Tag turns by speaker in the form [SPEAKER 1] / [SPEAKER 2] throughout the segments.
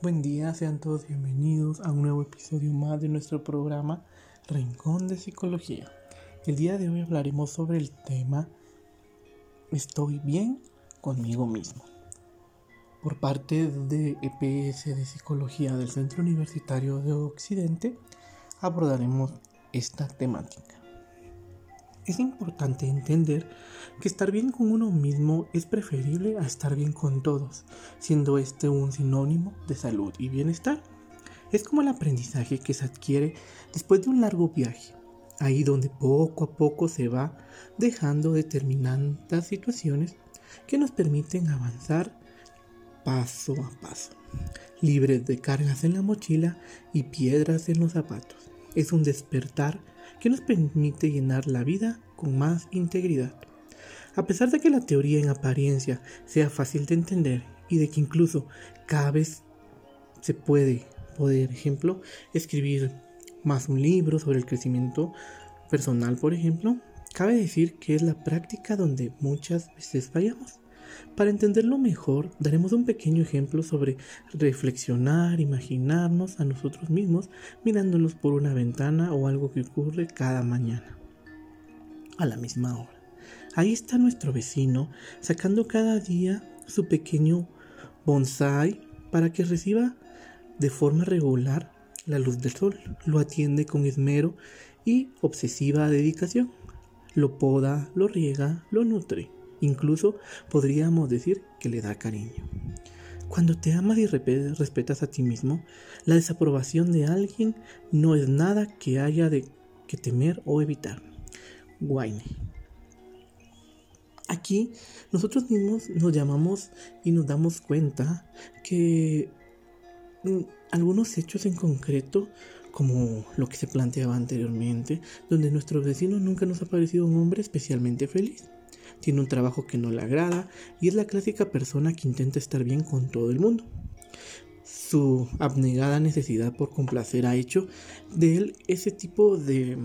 [SPEAKER 1] Buen día, sean todos bienvenidos a un nuevo episodio más de nuestro programa Rincón de Psicología. El día de hoy hablaremos sobre el tema Estoy bien conmigo mismo. Por parte de EPS de Psicología del Centro Universitario de Occidente abordaremos esta temática. Es importante entender que estar bien con uno mismo es preferible a estar bien con todos, siendo este un sinónimo de salud y bienestar. Es como el aprendizaje que se adquiere después de un largo viaje, ahí donde poco a poco se va dejando determinadas situaciones que nos permiten avanzar paso a paso, libres de cargas en la mochila y piedras en los zapatos. Es un despertar que nos permite llenar la vida con más integridad. A pesar de que la teoría en apariencia sea fácil de entender y de que incluso cada vez se puede, por ejemplo, escribir más un libro sobre el crecimiento personal, por ejemplo, cabe decir que es la práctica donde muchas veces fallamos. Para entenderlo mejor, daremos un pequeño ejemplo sobre reflexionar, imaginarnos a nosotros mismos mirándonos por una ventana o algo que ocurre cada mañana, a la misma hora. Ahí está nuestro vecino sacando cada día su pequeño bonsai para que reciba de forma regular la luz del sol. Lo atiende con esmero y obsesiva dedicación. Lo poda, lo riega, lo nutre. Incluso podríamos decir que le da cariño. Cuando te amas y respetas a ti mismo, la desaprobación de alguien no es nada que haya de que temer o evitar. Wayne. Aquí nosotros mismos nos llamamos y nos damos cuenta que mm, algunos hechos en concreto, como lo que se planteaba anteriormente, donde nuestro vecino nunca nos ha parecido un hombre especialmente feliz tiene un trabajo que no le agrada y es la clásica persona que intenta estar bien con todo el mundo. Su abnegada necesidad por complacer ha hecho de él ese tipo de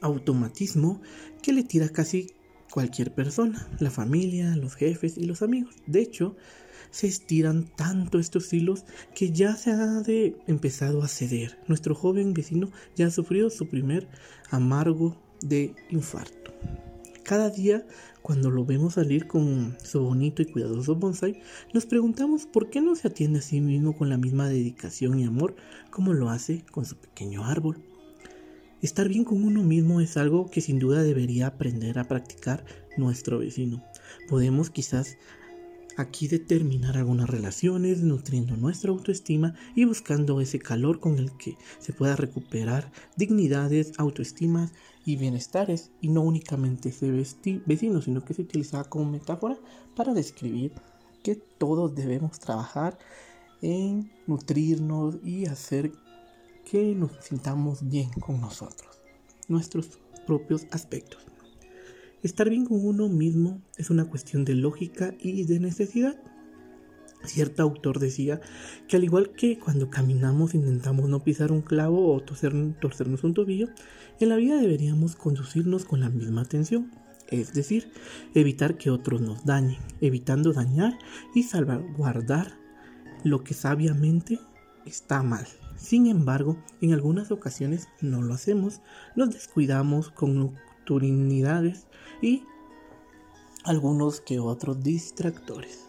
[SPEAKER 1] automatismo que le tira casi cualquier persona, la familia, los jefes y los amigos. De hecho, se estiran tanto estos hilos que ya se ha de empezado a ceder. Nuestro joven vecino ya ha sufrido su primer amargo de infarto. Cada día, cuando lo vemos salir con su bonito y cuidadoso bonsai, nos preguntamos por qué no se atiende a sí mismo con la misma dedicación y amor como lo hace con su pequeño árbol. Estar bien con uno mismo es algo que sin duda debería aprender a practicar nuestro vecino. Podemos quizás aquí determinar algunas relaciones, nutriendo nuestra autoestima y buscando ese calor con el que se pueda recuperar dignidades, autoestimas y bienestares, y no únicamente ese vecino, sino que se utilizaba como metáfora para describir que todos debemos trabajar en nutrirnos y hacer que nos sintamos bien con nosotros, nuestros propios aspectos. Estar bien con uno mismo es una cuestión de lógica y de necesidad. Cierto autor decía que al igual que cuando caminamos intentamos no pisar un clavo o torcernos un tobillo, en la vida deberíamos conducirnos con la misma atención, es decir, evitar que otros nos dañen, evitando dañar y salvaguardar lo que sabiamente está mal. Sin embargo, en algunas ocasiones no lo hacemos, nos descuidamos con nocturnidades y algunos que otros distractores.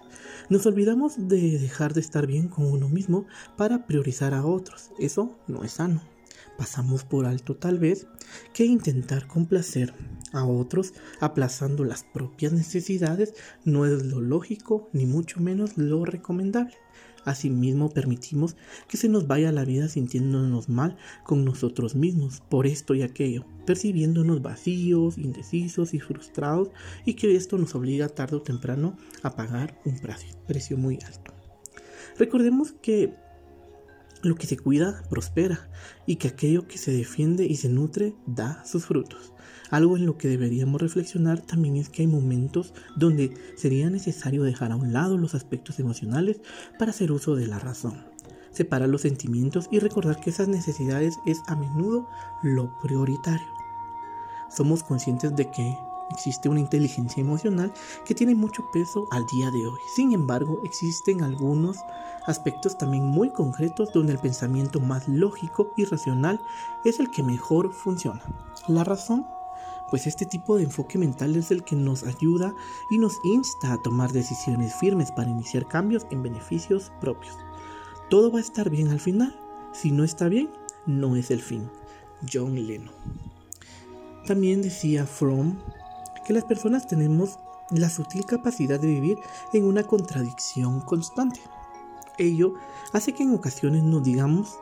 [SPEAKER 1] Nos olvidamos de dejar de estar bien con uno mismo para priorizar a otros. Eso no es sano. Pasamos por alto tal vez que intentar complacer a otros aplazando las propias necesidades no es lo lógico ni mucho menos lo recomendable. Asimismo, permitimos que se nos vaya la vida sintiéndonos mal con nosotros mismos por esto y aquello, percibiéndonos vacíos, indecisos y frustrados y que esto nos obliga tarde o temprano a pagar un precio muy alto. Recordemos que lo que se cuida prospera y que aquello que se defiende y se nutre da sus frutos. Algo en lo que deberíamos reflexionar también es que hay momentos donde sería necesario dejar a un lado los aspectos emocionales para hacer uso de la razón. Separar los sentimientos y recordar que esas necesidades es a menudo lo prioritario. Somos conscientes de que existe una inteligencia emocional que tiene mucho peso al día de hoy. Sin embargo, existen algunos aspectos también muy concretos donde el pensamiento más lógico y racional es el que mejor funciona. La razón pues este tipo de enfoque mental es el que nos ayuda y nos insta a tomar decisiones firmes para iniciar cambios en beneficios propios. Todo va a estar bien al final. Si no está bien, no es el fin. John Lennon. También decía Fromm que las personas tenemos la sutil capacidad de vivir en una contradicción constante. Ello hace que en ocasiones nos digamos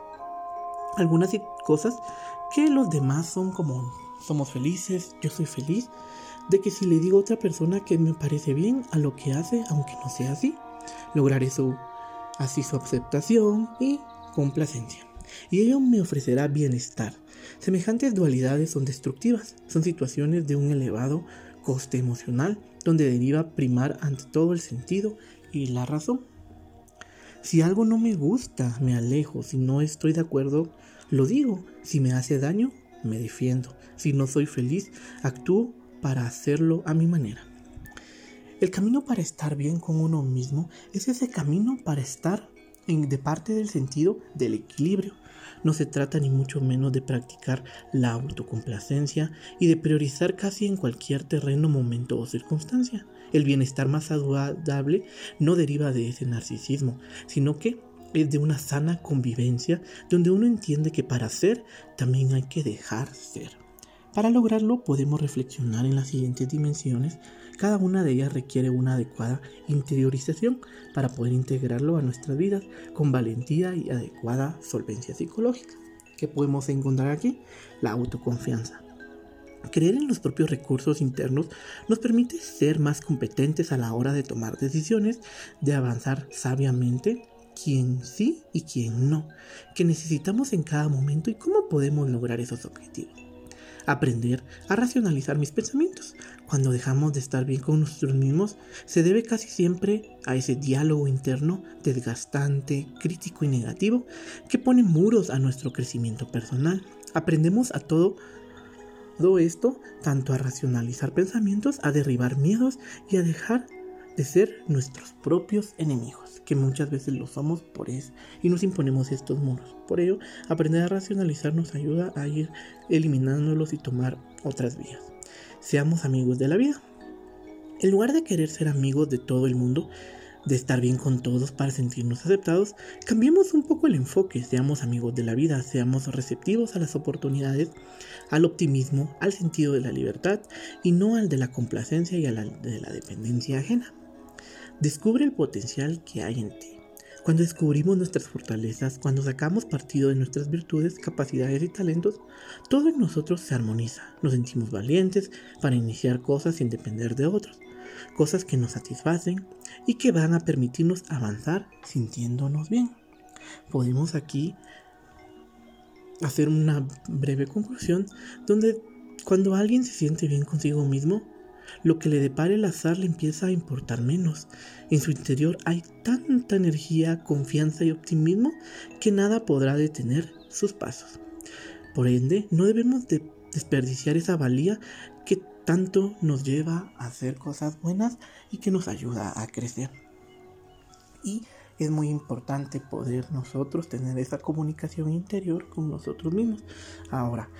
[SPEAKER 1] algunas cosas que los demás son como somos felices, yo soy feliz, de que si le digo a otra persona que me parece bien a lo que hace, aunque no sea así, lograré su así su aceptación y complacencia. Y ello me ofrecerá bienestar. Semejantes dualidades son destructivas, son situaciones de un elevado coste emocional, donde deriva primar ante todo el sentido y la razón. Si algo no me gusta, me alejo. Si no estoy de acuerdo, lo digo. Si me hace daño, me defiendo. Si no soy feliz, actúo para hacerlo a mi manera. El camino para estar bien con uno mismo es ese camino para estar en, de parte del sentido del equilibrio. No se trata ni mucho menos de practicar la autocomplacencia y de priorizar casi en cualquier terreno, momento o circunstancia. El bienestar más saludable no deriva de ese narcisismo, sino que es de una sana convivencia donde uno entiende que para ser también hay que dejar ser. Para lograrlo podemos reflexionar en las siguientes dimensiones. Cada una de ellas requiere una adecuada interiorización para poder integrarlo a nuestras vidas con valentía y adecuada solvencia psicológica. ¿Qué podemos encontrar aquí? La autoconfianza. Creer en los propios recursos internos nos permite ser más competentes a la hora de tomar decisiones, de avanzar sabiamente quién sí y quién no, que necesitamos en cada momento y cómo podemos lograr esos objetivos. Aprender a racionalizar mis pensamientos. Cuando dejamos de estar bien con nosotros mismos, se debe casi siempre a ese diálogo interno desgastante, crítico y negativo que pone muros a nuestro crecimiento personal. Aprendemos a todo todo esto, tanto a racionalizar pensamientos, a derribar miedos y a dejar de ser nuestros propios enemigos, que muchas veces lo somos por eso y nos imponemos estos muros. Por ello, aprender a racionalizar nos ayuda a ir eliminándolos y tomar otras vías. Seamos amigos de la vida. En lugar de querer ser amigos de todo el mundo, de estar bien con todos para sentirnos aceptados, cambiemos un poco el enfoque, seamos amigos de la vida, seamos receptivos a las oportunidades, al optimismo, al sentido de la libertad y no al de la complacencia y a la de la dependencia ajena. Descubre el potencial que hay en ti. Cuando descubrimos nuestras fortalezas, cuando sacamos partido de nuestras virtudes, capacidades y talentos, todo en nosotros se armoniza. Nos sentimos valientes para iniciar cosas sin depender de otros, cosas que nos satisfacen y que van a permitirnos avanzar sintiéndonos bien. Podemos aquí hacer una breve conclusión donde cuando alguien se siente bien consigo mismo, lo que le depare el azar le empieza a importar menos. En su interior hay tanta energía, confianza y optimismo que nada podrá detener sus pasos. Por ende, no debemos de desperdiciar esa valía que tanto nos lleva a hacer cosas buenas y que nos ayuda a crecer. Y es muy importante poder nosotros tener esa comunicación interior con nosotros mismos. Ahora,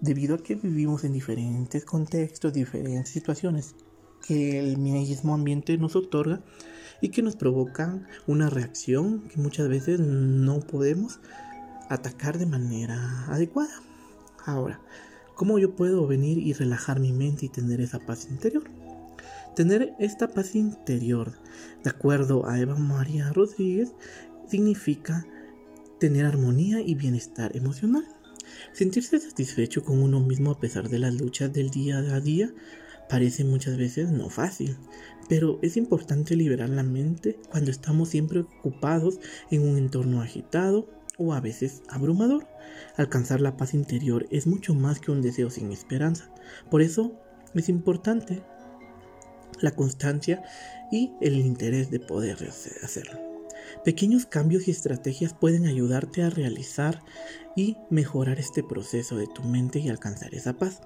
[SPEAKER 1] debido a que vivimos en diferentes contextos, diferentes situaciones que el mismo ambiente nos otorga y que nos provocan una reacción que muchas veces no podemos atacar de manera adecuada. Ahora, ¿cómo yo puedo venir y relajar mi mente y tener esa paz interior? Tener esta paz interior, de acuerdo a Eva María Rodríguez, significa tener armonía y bienestar emocional. Sentirse satisfecho con uno mismo a pesar de las luchas del día a día parece muchas veces no fácil, pero es importante liberar la mente cuando estamos siempre ocupados en un entorno agitado o a veces abrumador. Alcanzar la paz interior es mucho más que un deseo sin esperanza. Por eso es importante la constancia y el interés de poder hacerlo. Pequeños cambios y estrategias pueden ayudarte a realizar y mejorar este proceso de tu mente y alcanzar esa paz.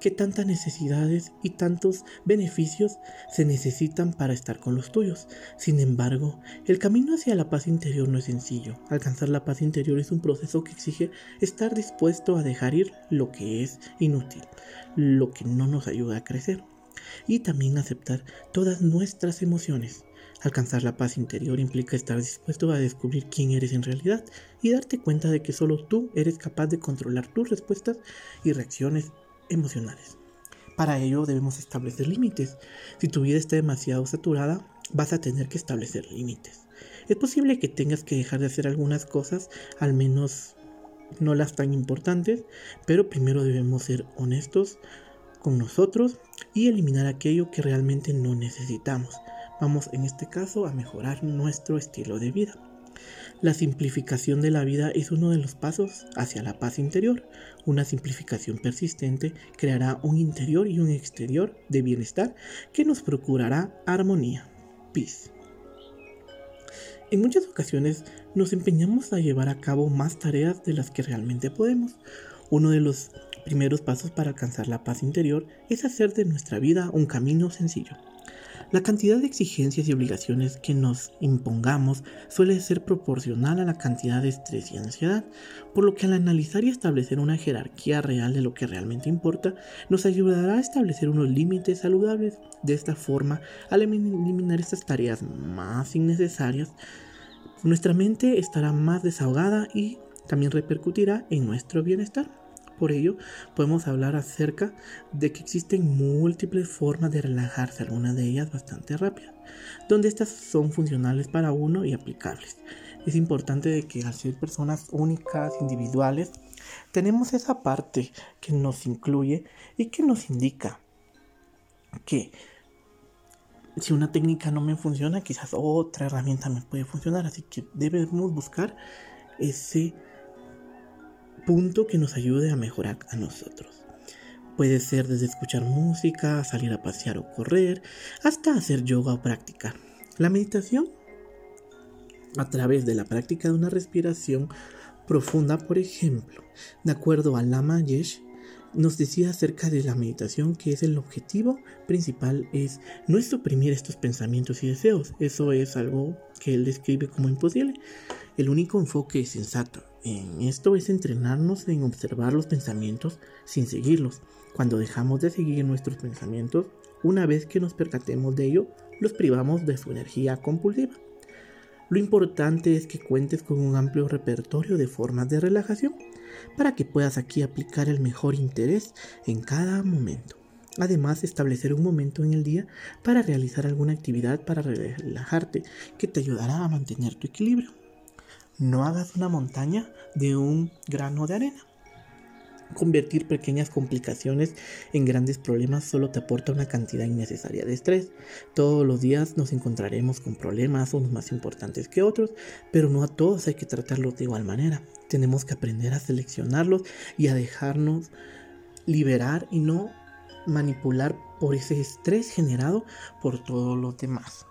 [SPEAKER 1] que tantas necesidades y tantos beneficios se necesitan para estar con los tuyos. Sin embargo, el camino hacia la paz interior no es sencillo. Alcanzar la paz interior es un proceso que exige estar dispuesto a dejar ir lo que es inútil, lo que no nos ayuda a crecer, y también aceptar todas nuestras emociones. Alcanzar la paz interior implica estar dispuesto a descubrir quién eres en realidad y darte cuenta de que solo tú eres capaz de controlar tus respuestas y reacciones emocionales. Para ello debemos establecer límites. Si tu vida está demasiado saturada, vas a tener que establecer límites. Es posible que tengas que dejar de hacer algunas cosas, al menos no las tan importantes, pero primero debemos ser honestos con nosotros y eliminar aquello que realmente no necesitamos. Vamos en este caso a mejorar nuestro estilo de vida. La simplificación de la vida es uno de los pasos hacia la paz interior. Una simplificación persistente creará un interior y un exterior de bienestar que nos procurará armonía. Peace. En muchas ocasiones nos empeñamos a llevar a cabo más tareas de las que realmente podemos. Uno de los primeros pasos para alcanzar la paz interior es hacer de nuestra vida un camino sencillo. La cantidad de exigencias y obligaciones que nos impongamos suele ser proporcional a la cantidad de estrés y ansiedad, por lo que al analizar y establecer una jerarquía real de lo que realmente importa, nos ayudará a establecer unos límites saludables. De esta forma, al eliminar estas tareas más innecesarias, nuestra mente estará más desahogada y también repercutirá en nuestro bienestar. Por ello, podemos hablar acerca de que existen múltiples formas de relajarse, algunas de ellas bastante rápidas, donde estas son funcionales para uno y aplicables. Es importante de que al ser personas únicas, individuales, tenemos esa parte que nos incluye y que nos indica que si una técnica no me funciona, quizás otra herramienta me puede funcionar, así que debemos buscar ese punto que nos ayude a mejorar a nosotros. Puede ser desde escuchar música, salir a pasear o correr, hasta hacer yoga o practicar. La meditación, a través de la práctica de una respiración profunda, por ejemplo, de acuerdo a Lama Yesh, nos decía acerca de la meditación que es el objetivo principal es no suprimir estos pensamientos y deseos. Eso es algo que él describe como imposible. El único enfoque sensato en esto es entrenarnos en observar los pensamientos sin seguirlos. Cuando dejamos de seguir nuestros pensamientos, una vez que nos percatemos de ello, los privamos de su energía compulsiva. Lo importante es que cuentes con un amplio repertorio de formas de relajación para que puedas aquí aplicar el mejor interés en cada momento. Además, establecer un momento en el día para realizar alguna actividad para relajarte que te ayudará a mantener tu equilibrio. No hagas una montaña de un grano de arena. Convertir pequeñas complicaciones en grandes problemas solo te aporta una cantidad innecesaria de estrés. Todos los días nos encontraremos con problemas, unos más importantes que otros, pero no a todos hay que tratarlos de igual manera. Tenemos que aprender a seleccionarlos y a dejarnos liberar y no manipular por ese estrés generado por todos los demás.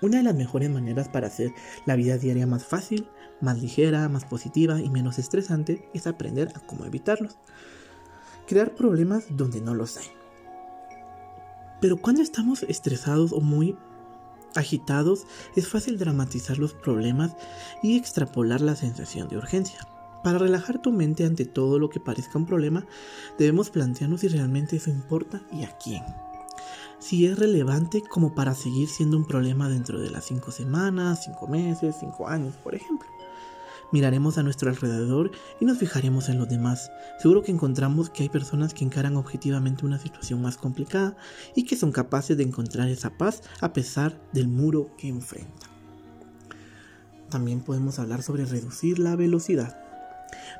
[SPEAKER 1] Una de las mejores maneras para hacer la vida diaria más fácil más ligera, más positiva y menos estresante es aprender a cómo evitarlos. Crear problemas donde no los hay. Pero cuando estamos estresados o muy agitados, es fácil dramatizar los problemas y extrapolar la sensación de urgencia. Para relajar tu mente ante todo lo que parezca un problema, debemos plantearnos si realmente eso importa y a quién. Si es relevante como para seguir siendo un problema dentro de las 5 semanas, 5 meses, 5 años, por ejemplo. Miraremos a nuestro alrededor y nos fijaremos en los demás. Seguro que encontramos que hay personas que encaran objetivamente una situación más complicada y que son capaces de encontrar esa paz a pesar del muro que enfrentan. También podemos hablar sobre reducir la velocidad.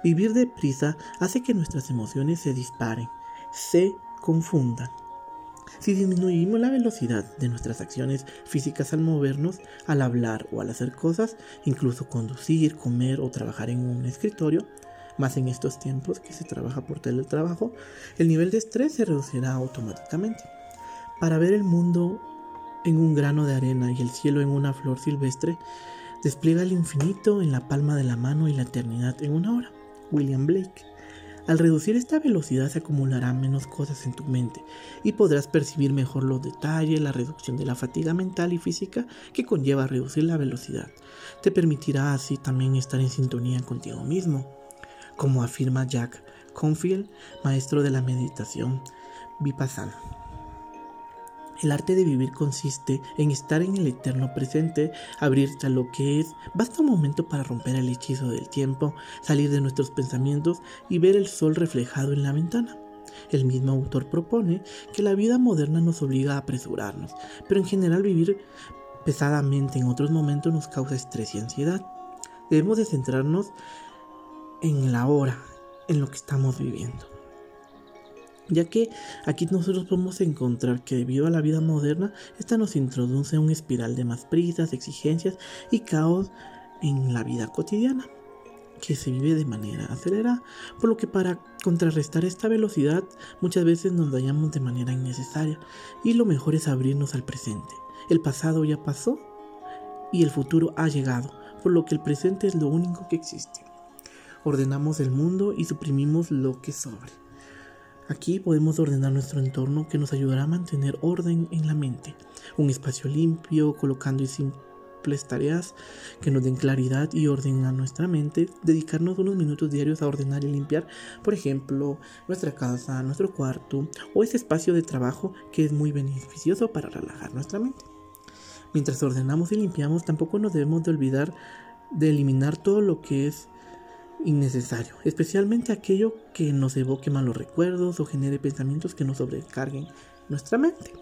[SPEAKER 1] Vivir deprisa hace que nuestras emociones se disparen, se confundan si disminuimos la velocidad de nuestras acciones físicas al movernos, al hablar o al hacer cosas, incluso conducir, comer o trabajar en un escritorio, más en estos tiempos que se trabaja por teletrabajo, el nivel de estrés se reducirá automáticamente. Para ver el mundo en un grano de arena y el cielo en una flor silvestre, despliega el infinito en la palma de la mano y la eternidad en una hora. William Blake. Al reducir esta velocidad se acumularán menos cosas en tu mente y podrás percibir mejor los detalles, la reducción de la fatiga mental y física que conlleva reducir la velocidad. Te permitirá así también estar en sintonía contigo mismo, como afirma Jack Confield, maestro de la meditación vipassana. El arte de vivir consiste en estar en el eterno presente, abrirte a lo que es. Basta un momento para romper el hechizo del tiempo, salir de nuestros pensamientos y ver el sol reflejado en la ventana. El mismo autor propone que la vida moderna nos obliga a apresurarnos, pero en general vivir pesadamente en otros momentos nos causa estrés y ansiedad. Debemos de centrarnos en la hora, en lo que estamos viviendo ya que aquí nosotros podemos encontrar que debido a la vida moderna, esta nos introduce a un espiral de más prisas, exigencias y caos en la vida cotidiana, que se vive de manera acelerada, por lo que para contrarrestar esta velocidad muchas veces nos dañamos de manera innecesaria y lo mejor es abrirnos al presente. El pasado ya pasó y el futuro ha llegado, por lo que el presente es lo único que existe. Ordenamos el mundo y suprimimos lo que sobre. Aquí podemos ordenar nuestro entorno que nos ayudará a mantener orden en la mente, un espacio limpio, colocando y simples tareas que nos den claridad y orden a nuestra mente, dedicarnos unos minutos diarios a ordenar y limpiar, por ejemplo, nuestra casa, nuestro cuarto o ese espacio de trabajo que es muy beneficioso para relajar nuestra mente. Mientras ordenamos y limpiamos, tampoco nos debemos de olvidar de eliminar todo lo que es innecesario, especialmente aquello que nos evoque malos recuerdos o genere pensamientos que nos sobrecarguen nuestra mente.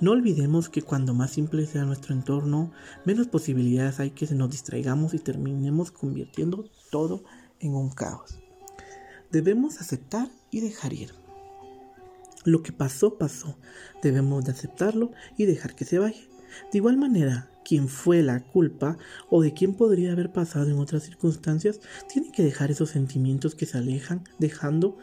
[SPEAKER 1] No olvidemos que cuando más simple sea nuestro entorno, menos posibilidades hay que nos distraigamos y terminemos convirtiendo todo en un caos. Debemos aceptar y dejar ir. Lo que pasó, pasó. Debemos de aceptarlo y dejar que se vaya. De igual manera, quien fue la culpa o de quién podría haber pasado en otras circunstancias, tiene que dejar esos sentimientos que se alejan, dejando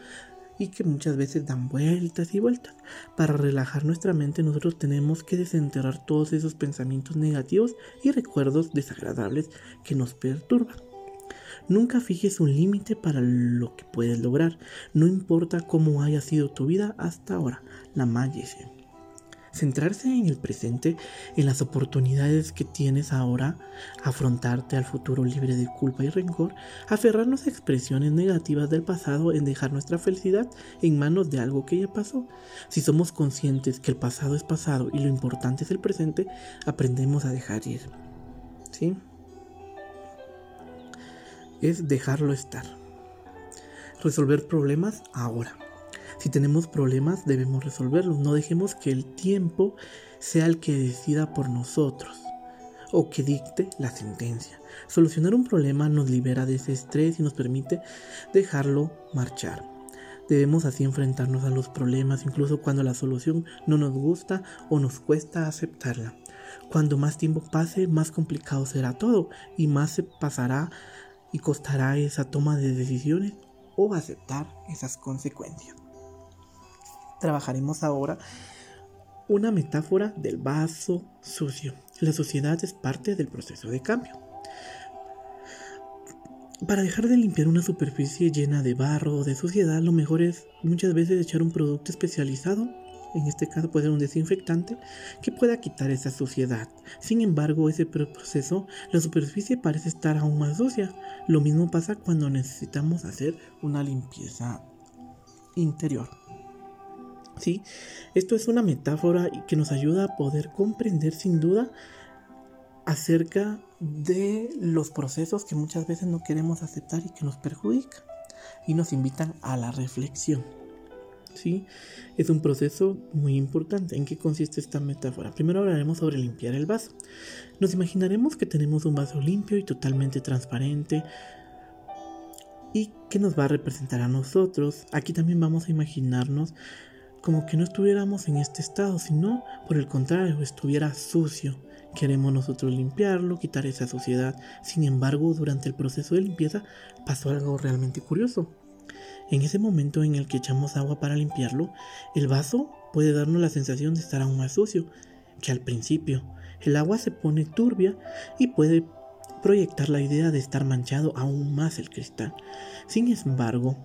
[SPEAKER 1] y que muchas veces dan vueltas y vueltas. Para relajar nuestra mente nosotros tenemos que desenterrar todos esos pensamientos negativos y recuerdos desagradables que nos perturban. Nunca fijes un límite para lo que puedes lograr, no importa cómo haya sido tu vida hasta ahora. La magia Centrarse en el presente, en las oportunidades que tienes ahora, afrontarte al futuro libre de culpa y rencor, aferrarnos a expresiones negativas del pasado, en dejar nuestra felicidad en manos de algo que ya pasó. Si somos conscientes que el pasado es pasado y lo importante es el presente, aprendemos a dejar ir. ¿Sí? Es dejarlo estar. Resolver problemas ahora. Si tenemos problemas debemos resolverlos. No dejemos que el tiempo sea el que decida por nosotros o que dicte la sentencia. Solucionar un problema nos libera de ese estrés y nos permite dejarlo marchar. Debemos así enfrentarnos a los problemas incluso cuando la solución no nos gusta o nos cuesta aceptarla. Cuando más tiempo pase, más complicado será todo y más se pasará y costará esa toma de decisiones o aceptar esas consecuencias trabajaremos ahora una metáfora del vaso sucio. La sociedad es parte del proceso de cambio. Para dejar de limpiar una superficie llena de barro o de suciedad, lo mejor es muchas veces echar un producto especializado, en este caso puede ser un desinfectante, que pueda quitar esa suciedad. Sin embargo, ese proceso, la superficie parece estar aún más sucia. Lo mismo pasa cuando necesitamos hacer una limpieza interior. ¿Sí? Esto es una metáfora que nos ayuda a poder comprender sin duda acerca de los procesos que muchas veces no queremos aceptar y que nos perjudican y nos invitan a la reflexión. ¿Sí? Es un proceso muy importante. ¿En qué consiste esta metáfora? Primero hablaremos sobre limpiar el vaso. Nos imaginaremos que tenemos un vaso limpio y totalmente transparente, y que nos va a representar a nosotros. Aquí también vamos a imaginarnos como que no estuviéramos en este estado, sino por el contrario, estuviera sucio. Queremos nosotros limpiarlo, quitar esa suciedad. Sin embargo, durante el proceso de limpieza pasó algo realmente curioso. En ese momento en el que echamos agua para limpiarlo, el vaso puede darnos la sensación de estar aún más sucio que al principio. El agua se pone turbia y puede proyectar la idea de estar manchado aún más el cristal. Sin embargo,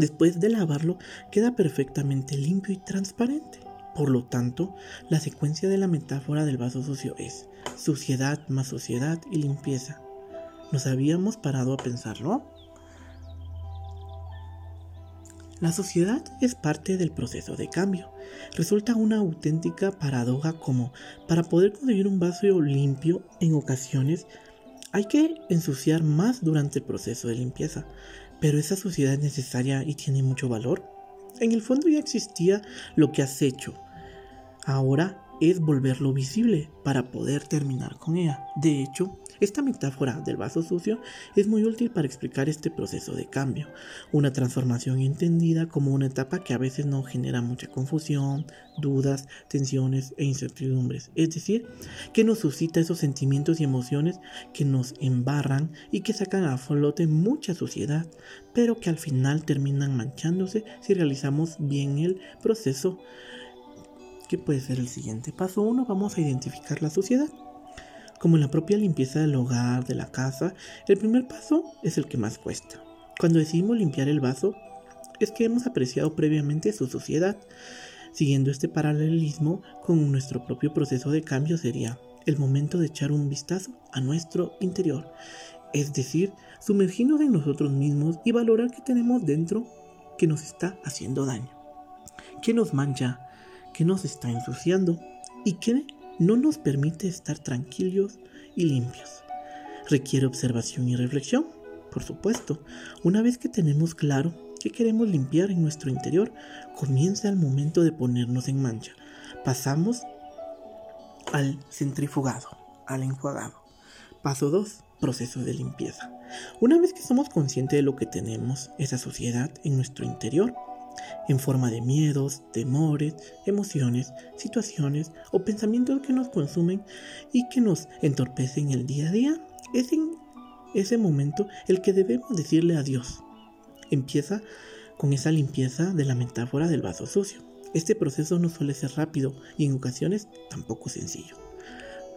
[SPEAKER 1] Después de lavarlo queda perfectamente limpio y transparente. Por lo tanto, la secuencia de la metáfora del vaso sucio es suciedad más suciedad y limpieza. ¿Nos habíamos parado a pensarlo? La sociedad es parte del proceso de cambio. Resulta una auténtica paradoja como para poder conseguir un vaso limpio en ocasiones hay que ensuciar más durante el proceso de limpieza. Pero esa suciedad es necesaria y tiene mucho valor. En el fondo ya existía lo que has hecho. Ahora es volverlo visible para poder terminar con ella. De hecho, esta metáfora del vaso sucio es muy útil para explicar este proceso de cambio, una transformación entendida como una etapa que a veces no genera mucha confusión, dudas, tensiones e incertidumbres, es decir, que nos suscita esos sentimientos y emociones que nos embarran y que sacan a flote mucha suciedad, pero que al final terminan manchándose si realizamos bien el proceso que puede ser el siguiente paso. Uno, vamos a identificar la suciedad. Como en la propia limpieza del hogar, de la casa, el primer paso es el que más cuesta. Cuando decidimos limpiar el vaso, es que hemos apreciado previamente su suciedad. Siguiendo este paralelismo con nuestro propio proceso de cambio sería el momento de echar un vistazo a nuestro interior, es decir, sumergirnos en nosotros mismos y valorar qué tenemos dentro que nos está haciendo daño, qué nos mancha, que nos está ensuciando y que no nos permite estar tranquilos y limpios. Requiere observación y reflexión, por supuesto. Una vez que tenemos claro que queremos limpiar en nuestro interior, comienza el momento de ponernos en mancha. Pasamos al centrifugado, al enjuagado. Paso 2. Proceso de limpieza. Una vez que somos conscientes de lo que tenemos, esa suciedad en nuestro interior, en forma de miedos, temores, emociones, situaciones o pensamientos que nos consumen y que nos entorpecen el día a día, es en ese momento el que debemos decirle adiós. Empieza con esa limpieza de la metáfora del vaso sucio. Este proceso no suele ser rápido y en ocasiones tampoco sencillo.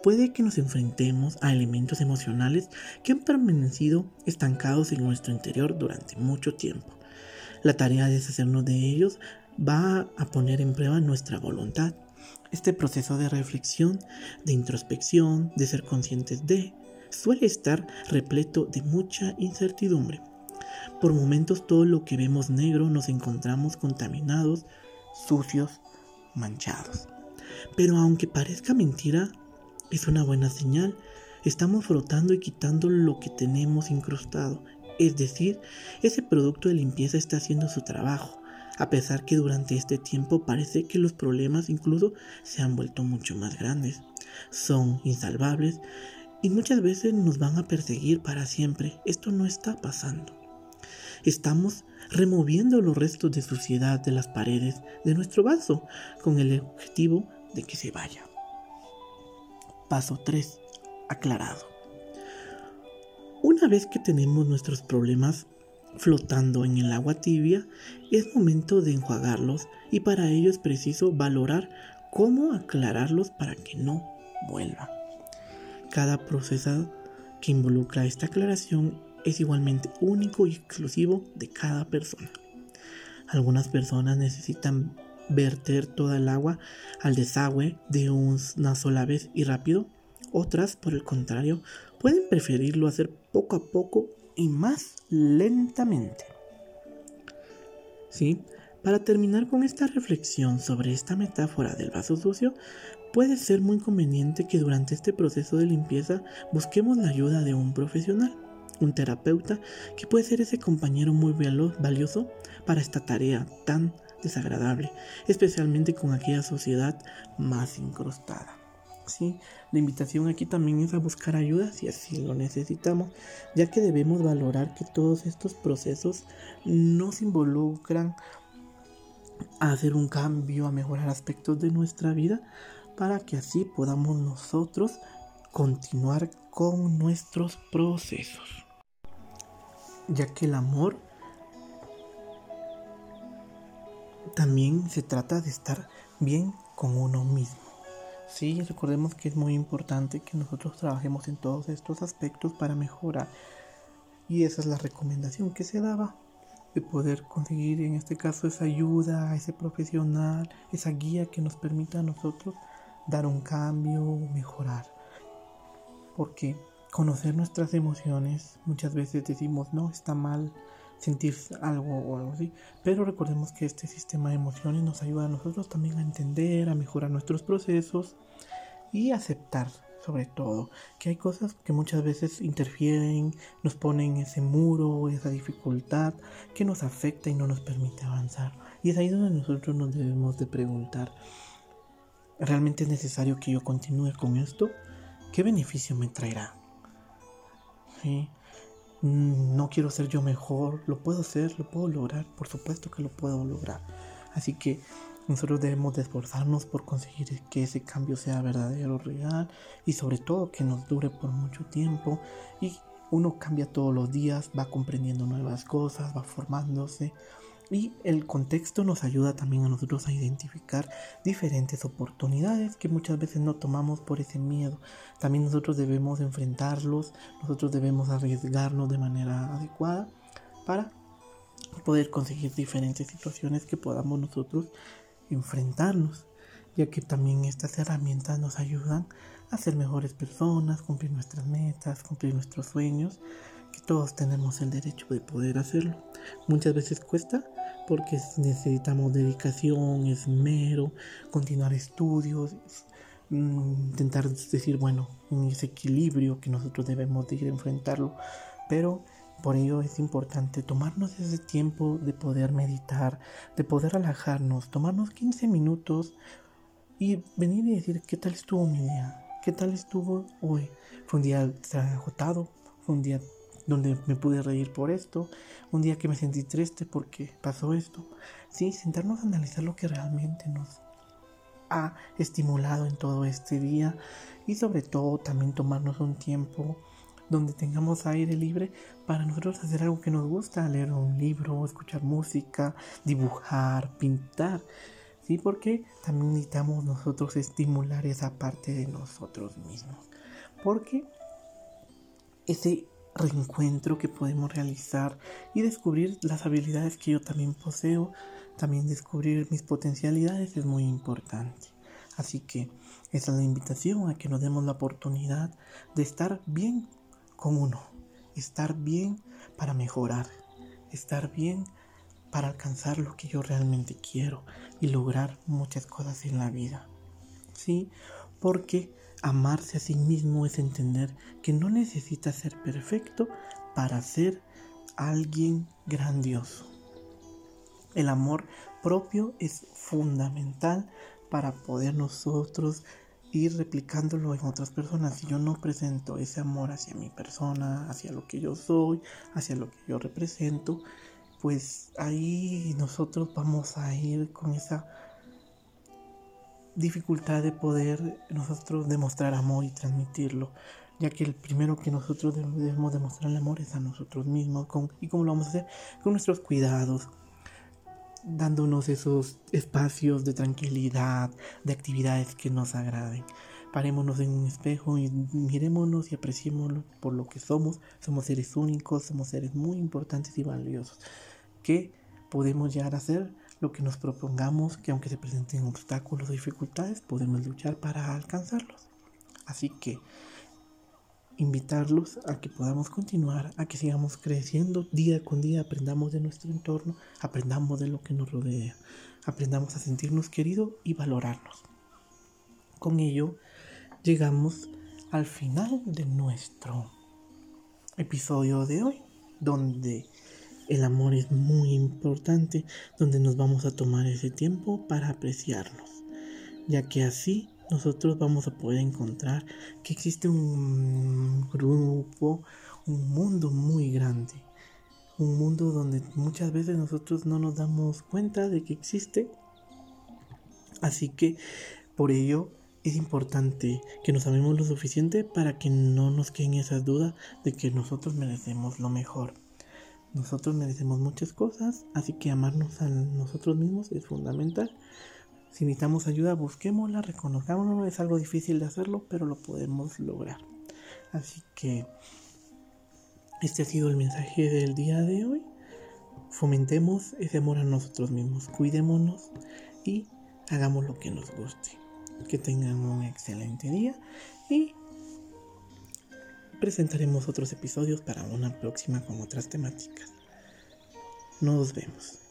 [SPEAKER 1] Puede que nos enfrentemos a elementos emocionales que han permanecido estancados en nuestro interior durante mucho tiempo la tarea de deshacernos de ellos va a poner en prueba nuestra voluntad. Este proceso de reflexión, de introspección, de ser conscientes de, suele estar repleto de mucha incertidumbre. Por momentos todo lo que vemos negro nos encontramos contaminados, sucios, manchados. Pero aunque parezca mentira, es una buena señal. Estamos frotando y quitando lo que tenemos incrustado es decir, ese producto de limpieza está haciendo su trabajo, a pesar que durante este tiempo parece que los problemas incluso se han vuelto mucho más grandes. Son insalvables y muchas veces nos van a perseguir para siempre. Esto no está pasando. Estamos removiendo los restos de suciedad de las paredes de nuestro vaso con el objetivo de que se vaya. Paso 3. Aclarado. Una vez que tenemos nuestros problemas flotando en el agua tibia, es momento de enjuagarlos y para ello es preciso valorar cómo aclararlos para que no vuelvan. Cada proceso que involucra esta aclaración es igualmente único y exclusivo de cada persona. Algunas personas necesitan verter toda el agua al desagüe de una sola vez y rápido. Otras, por el contrario, pueden preferirlo hacer poco a poco y más lentamente. ¿Sí? Para terminar con esta reflexión sobre esta metáfora del vaso sucio, puede ser muy conveniente que durante este proceso de limpieza busquemos la ayuda de un profesional, un terapeuta, que puede ser ese compañero muy valioso para esta tarea tan desagradable, especialmente con aquella sociedad más incrustada. ¿Sí? La invitación aquí también es a buscar ayuda si así lo necesitamos, ya que debemos valorar que todos estos procesos nos involucran a hacer un cambio, a mejorar aspectos de nuestra vida, para que así podamos nosotros continuar con nuestros procesos. Ya que el amor también se trata de estar bien con uno mismo. Sí, recordemos que es muy importante que nosotros trabajemos en todos estos aspectos para mejorar. Y esa es la recomendación que se daba de poder conseguir en este caso esa ayuda, ese profesional, esa guía que nos permita a nosotros dar un cambio, mejorar. Porque conocer nuestras emociones, muchas veces decimos, no, está mal sentir algo o algo así, pero recordemos que este sistema de emociones nos ayuda a nosotros también a entender, a mejorar nuestros procesos y aceptar sobre todo, que hay cosas que muchas veces interfieren, nos ponen ese muro, esa dificultad que nos afecta y no nos permite avanzar. Y es ahí donde nosotros nos debemos de preguntar, ¿realmente es necesario que yo continúe con esto? ¿Qué beneficio me traerá? Mm, no quiero ser yo mejor, lo puedo hacer, lo puedo lograr, por supuesto que lo puedo lograr. Así que nosotros debemos de esforzarnos por conseguir que ese cambio sea verdadero, real y sobre todo que nos dure por mucho tiempo y uno cambia todos los días, va comprendiendo nuevas cosas, va formándose y el contexto nos ayuda también a nosotros a identificar diferentes oportunidades que muchas veces no tomamos por ese miedo. También nosotros debemos enfrentarlos, nosotros debemos arriesgarnos de manera adecuada para poder conseguir diferentes situaciones que podamos nosotros enfrentarnos, ya que también estas herramientas nos ayudan a ser mejores personas, cumplir nuestras metas, cumplir nuestros sueños, que todos tenemos el derecho de poder hacerlo. Muchas veces cuesta porque necesitamos dedicación, esmero, continuar estudios, intentar decir, bueno, en ese equilibrio que nosotros debemos de ir a enfrentarlo, pero por ello es importante tomarnos ese tiempo de poder meditar, de poder relajarnos, tomarnos 15 minutos y venir y decir qué tal estuvo mi día, qué tal estuvo hoy. Fue un día agotado, fue un día donde me pude reír por esto, un día que me sentí triste porque pasó esto. Sí, sentarnos a analizar lo que realmente nos ha estimulado en todo este día y sobre todo también tomarnos un tiempo donde tengamos aire libre para nosotros hacer algo que nos gusta, leer un libro, escuchar música, dibujar, pintar. Sí, porque también necesitamos nosotros estimular esa parte de nosotros mismos. Porque ese reencuentro que podemos realizar y descubrir las habilidades que yo también poseo, también descubrir mis potencialidades es muy importante. Así que esa es la invitación a que nos demos la oportunidad de estar bien con uno, estar bien para mejorar, estar bien para alcanzar lo que yo realmente quiero y lograr muchas cosas en la vida. Sí, porque amarse a sí mismo es entender que no necesita ser perfecto para ser alguien grandioso. El amor propio es fundamental para poder nosotros ir replicándolo en otras personas. Si yo no presento ese amor hacia mi persona, hacia lo que yo soy, hacia lo que yo represento, pues ahí nosotros vamos a ir con esa dificultad de poder nosotros demostrar amor y transmitirlo, ya que el primero que nosotros debemos demostrar el amor es a nosotros mismos. Con, ¿Y cómo lo vamos a hacer? Con nuestros cuidados, dándonos esos espacios de tranquilidad, de actividades que nos agraden. Parémonos en un espejo y mirémonos y apreciémonos por lo que somos. Somos seres únicos, somos seres muy importantes y valiosos. Que podemos llegar a ser lo que nos propongamos, que aunque se presenten obstáculos o dificultades, podemos luchar para alcanzarlos. Así que invitarlos a que podamos continuar, a que sigamos creciendo día con día, aprendamos de nuestro entorno, aprendamos de lo que nos rodea, aprendamos a sentirnos queridos y valorarnos. Con ello llegamos al final de nuestro episodio de hoy, donde el amor es muy importante, donde nos vamos a tomar ese tiempo para apreciarnos, ya que así nosotros vamos a poder encontrar que existe un grupo, un mundo muy grande. Un mundo donde muchas veces nosotros no nos damos cuenta de que existe. Así que por ello es importante que nos amemos lo suficiente para que no nos queden esas dudas de que nosotros merecemos lo mejor. Nosotros merecemos muchas cosas, así que amarnos a nosotros mismos es fundamental. Si necesitamos ayuda, busquémosla, reconozcámoslo. Es algo difícil de hacerlo, pero lo podemos lograr. Así que este ha sido el mensaje del día de hoy. fomentemos ese amor a nosotros mismos, cuidémonos y hagamos lo que nos guste. Que tengan un excelente día y presentaremos otros episodios para una próxima con otras temáticas. Nos vemos.